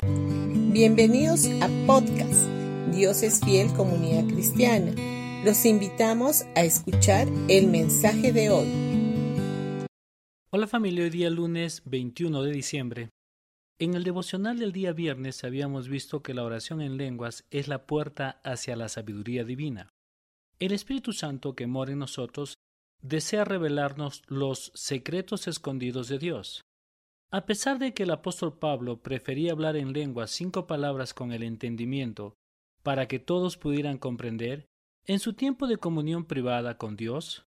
Bienvenidos a podcast Dios es fiel comunidad cristiana. Los invitamos a escuchar el mensaje de hoy. Hola familia, hoy día lunes 21 de diciembre. En el devocional del día viernes habíamos visto que la oración en lenguas es la puerta hacia la sabiduría divina. El Espíritu Santo que mora en nosotros desea revelarnos los secretos escondidos de Dios. A pesar de que el apóstol Pablo prefería hablar en lenguas cinco palabras con el entendimiento para que todos pudieran comprender, en su tiempo de comunión privada con Dios,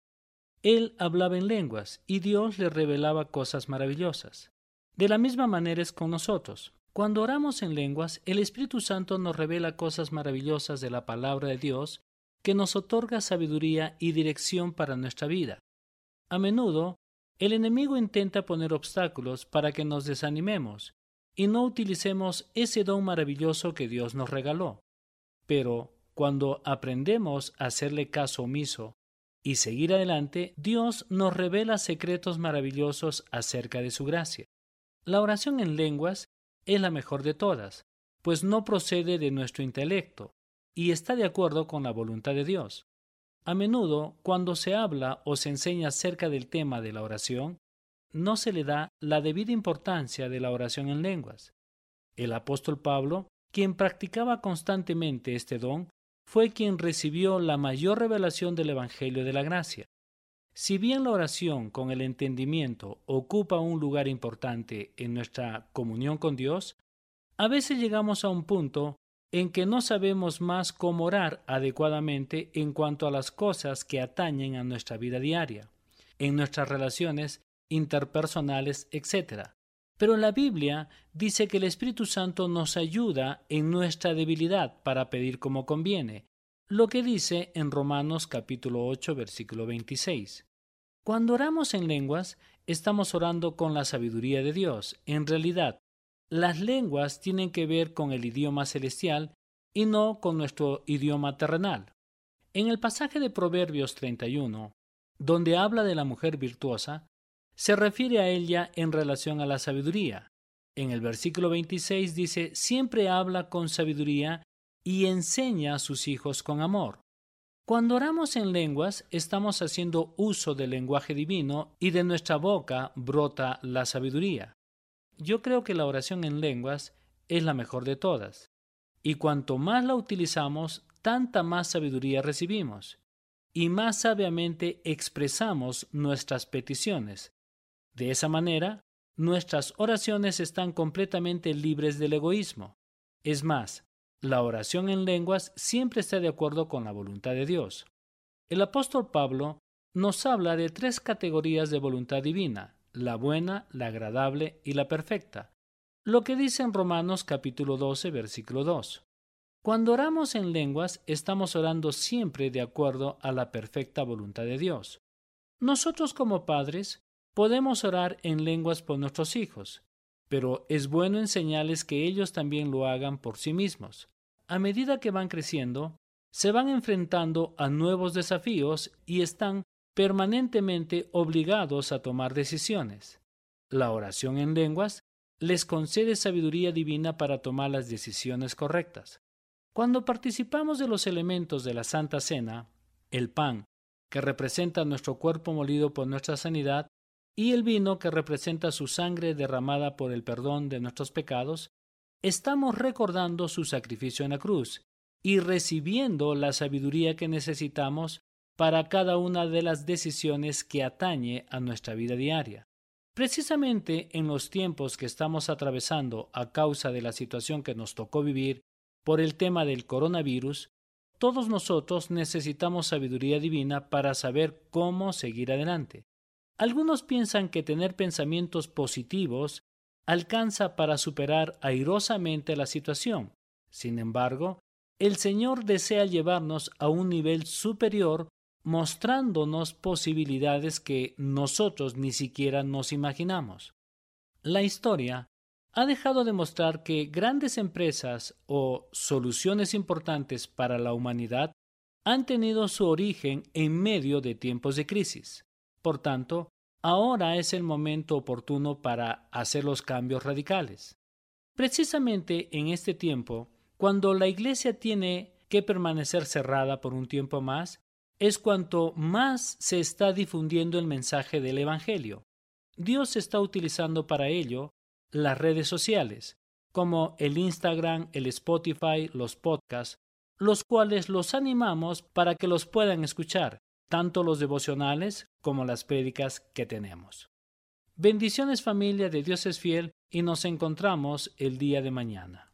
él hablaba en lenguas y Dios le revelaba cosas maravillosas. De la misma manera es con nosotros. Cuando oramos en lenguas, el Espíritu Santo nos revela cosas maravillosas de la palabra de Dios que nos otorga sabiduría y dirección para nuestra vida. A menudo, el enemigo intenta poner obstáculos para que nos desanimemos y no utilicemos ese don maravilloso que Dios nos regaló. Pero cuando aprendemos a hacerle caso omiso y seguir adelante, Dios nos revela secretos maravillosos acerca de su gracia. La oración en lenguas es la mejor de todas, pues no procede de nuestro intelecto, y está de acuerdo con la voluntad de Dios. A menudo, cuando se habla o se enseña acerca del tema de la oración, no se le da la debida importancia de la oración en lenguas. El apóstol Pablo, quien practicaba constantemente este don, fue quien recibió la mayor revelación del Evangelio de la Gracia. Si bien la oración con el entendimiento ocupa un lugar importante en nuestra comunión con Dios, a veces llegamos a un punto en que no sabemos más cómo orar adecuadamente en cuanto a las cosas que atañen a nuestra vida diaria, en nuestras relaciones interpersonales, etc. Pero la Biblia dice que el Espíritu Santo nos ayuda en nuestra debilidad para pedir como conviene, lo que dice en Romanos capítulo 8 versículo 26. Cuando oramos en lenguas, estamos orando con la sabiduría de Dios. En realidad, las lenguas tienen que ver con el idioma celestial y no con nuestro idioma terrenal. En el pasaje de Proverbios 31, donde habla de la mujer virtuosa, se refiere a ella en relación a la sabiduría. En el versículo 26 dice, siempre habla con sabiduría y enseña a sus hijos con amor. Cuando oramos en lenguas, estamos haciendo uso del lenguaje divino y de nuestra boca brota la sabiduría. Yo creo que la oración en lenguas es la mejor de todas, y cuanto más la utilizamos, tanta más sabiduría recibimos, y más sabiamente expresamos nuestras peticiones. De esa manera, nuestras oraciones están completamente libres del egoísmo. Es más, la oración en lenguas siempre está de acuerdo con la voluntad de Dios. El apóstol Pablo nos habla de tres categorías de voluntad divina, la buena, la agradable y la perfecta, lo que dice en Romanos capítulo 12 versículo 2. Cuando oramos en lenguas estamos orando siempre de acuerdo a la perfecta voluntad de Dios. Nosotros como padres podemos orar en lenguas por nuestros hijos, pero es bueno enseñarles que ellos también lo hagan por sí mismos. A medida que van creciendo, se van enfrentando a nuevos desafíos y están permanentemente obligados a tomar decisiones. La oración en lenguas les concede sabiduría divina para tomar las decisiones correctas. Cuando participamos de los elementos de la Santa Cena, el pan, que representa nuestro cuerpo molido por nuestra sanidad, y el vino, que representa su sangre derramada por el perdón de nuestros pecados, estamos recordando su sacrificio en la cruz y recibiendo la sabiduría que necesitamos para cada una de las decisiones que atañe a nuestra vida diaria. Precisamente en los tiempos que estamos atravesando a causa de la situación que nos tocó vivir por el tema del coronavirus, todos nosotros necesitamos sabiduría divina para saber cómo seguir adelante. Algunos piensan que tener pensamientos positivos alcanza para superar airosamente la situación. Sin embargo, el Señor desea llevarnos a un nivel superior mostrándonos posibilidades que nosotros ni siquiera nos imaginamos. La historia ha dejado de mostrar que grandes empresas o soluciones importantes para la humanidad han tenido su origen en medio de tiempos de crisis. Por tanto, ahora es el momento oportuno para hacer los cambios radicales. Precisamente en este tiempo, cuando la iglesia tiene que permanecer cerrada por un tiempo más, es cuanto más se está difundiendo el mensaje del Evangelio. Dios está utilizando para ello las redes sociales, como el Instagram, el Spotify, los podcasts, los cuales los animamos para que los puedan escuchar, tanto los devocionales como las prédicas que tenemos. Bendiciones familia de Dios es fiel y nos encontramos el día de mañana.